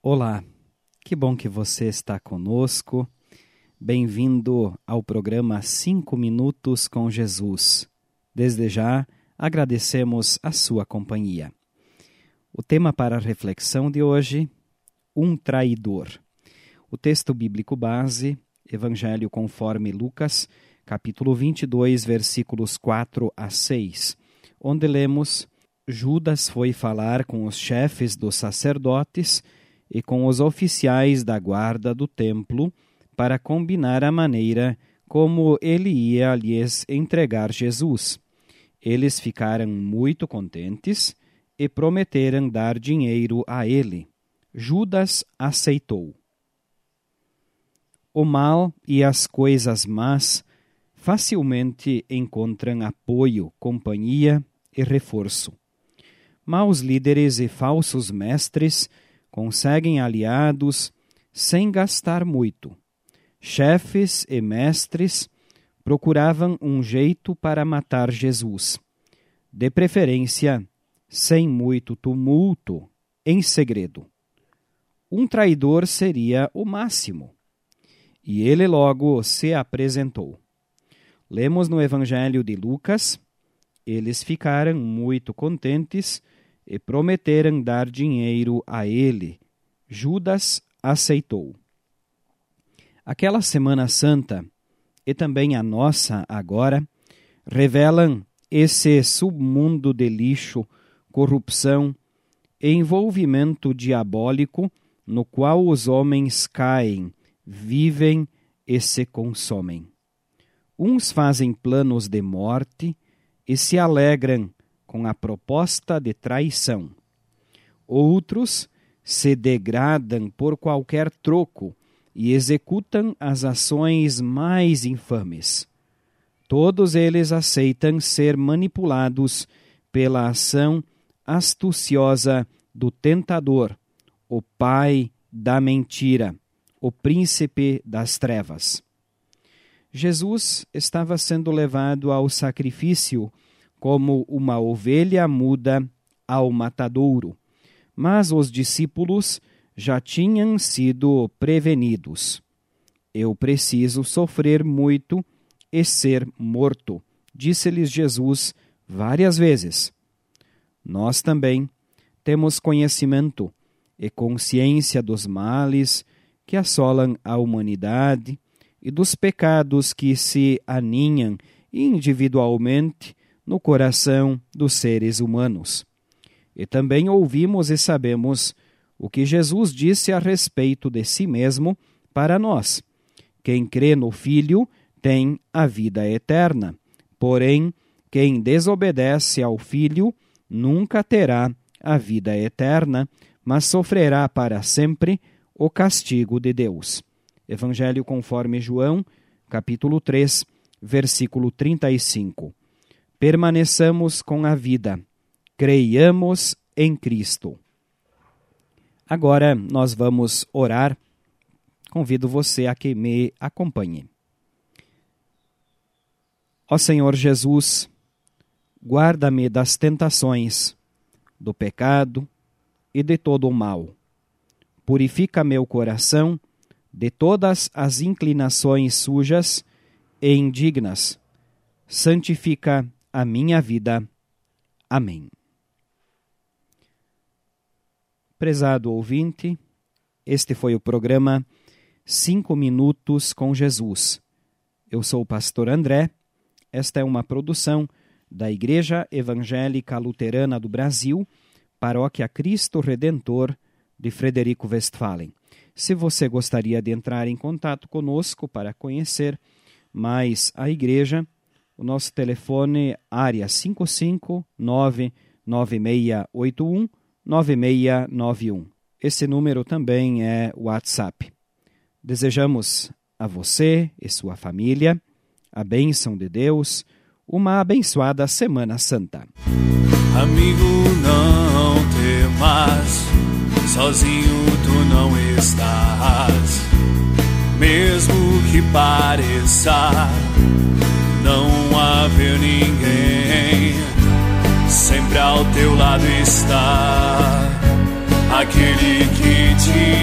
Olá, que bom que você está conosco. Bem-vindo ao programa 5 Minutos com Jesus. Desde já, agradecemos a sua companhia. O tema para a reflexão de hoje: um traidor. O texto bíblico base, Evangelho conforme Lucas, capítulo 22, versículos 4 a 6, onde lemos: Judas foi falar com os chefes dos sacerdotes e com os oficiais da guarda do templo para combinar a maneira como ele ia lhes entregar Jesus. Eles ficaram muito contentes e prometeram dar dinheiro a ele. Judas aceitou. O mal e as coisas más facilmente encontram apoio, companhia e reforço. Maus líderes e falsos mestres conseguem aliados sem gastar muito. Chefes e mestres procuravam um jeito para matar Jesus, de preferência sem muito tumulto, em segredo. Um traidor seria o máximo. E ele logo se apresentou. Lemos no Evangelho de Lucas: eles ficaram muito contentes e prometeram dar dinheiro a ele. Judas aceitou. Aquela Semana Santa e também a nossa agora revelam esse submundo de lixo, corrupção e envolvimento diabólico no qual os homens caem, vivem e se consomem. Uns fazem planos de morte e se alegram com a proposta de traição. Outros se degradam por qualquer troco e executam as ações mais infames. Todos eles aceitam ser manipulados pela ação astuciosa do tentador, o pai da mentira, o príncipe das trevas. Jesus estava sendo levado ao sacrifício como uma ovelha muda ao matadouro. Mas os discípulos já tinham sido prevenidos. Eu preciso sofrer muito e ser morto, disse-lhes Jesus várias vezes. Nós também temos conhecimento e consciência dos males que assolam a humanidade e dos pecados que se aninham individualmente no coração dos seres humanos. E também ouvimos e sabemos o que Jesus disse a respeito de si mesmo para nós. Quem crê no Filho tem a vida eterna, porém, quem desobedece ao Filho nunca terá a vida eterna, mas sofrerá para sempre o castigo de Deus. Evangelho conforme João, capítulo 3, versículo 35 permaneçamos com a vida, creiamos em Cristo. Agora nós vamos orar. Convido você a que me acompanhe. Ó Senhor Jesus, guarda-me das tentações, do pecado e de todo o mal. Purifica meu coração de todas as inclinações sujas e indignas. Santifica a minha vida. Amém. Prezado ouvinte, este foi o programa Cinco Minutos com Jesus. Eu sou o pastor André. Esta é uma produção da Igreja Evangélica Luterana do Brasil, Paróquia Cristo Redentor de Frederico Westphalen. Se você gostaria de entrar em contato conosco para conhecer mais a igreja, o nosso telefone área 559 9681 9691. Esse número também é WhatsApp. Desejamos a você e sua família a bênção de Deus, uma abençoada Semana Santa. Amigo, não temas, sozinho tu não estás, mesmo que pareça haver ninguém, sempre ao teu lado está aquele que te.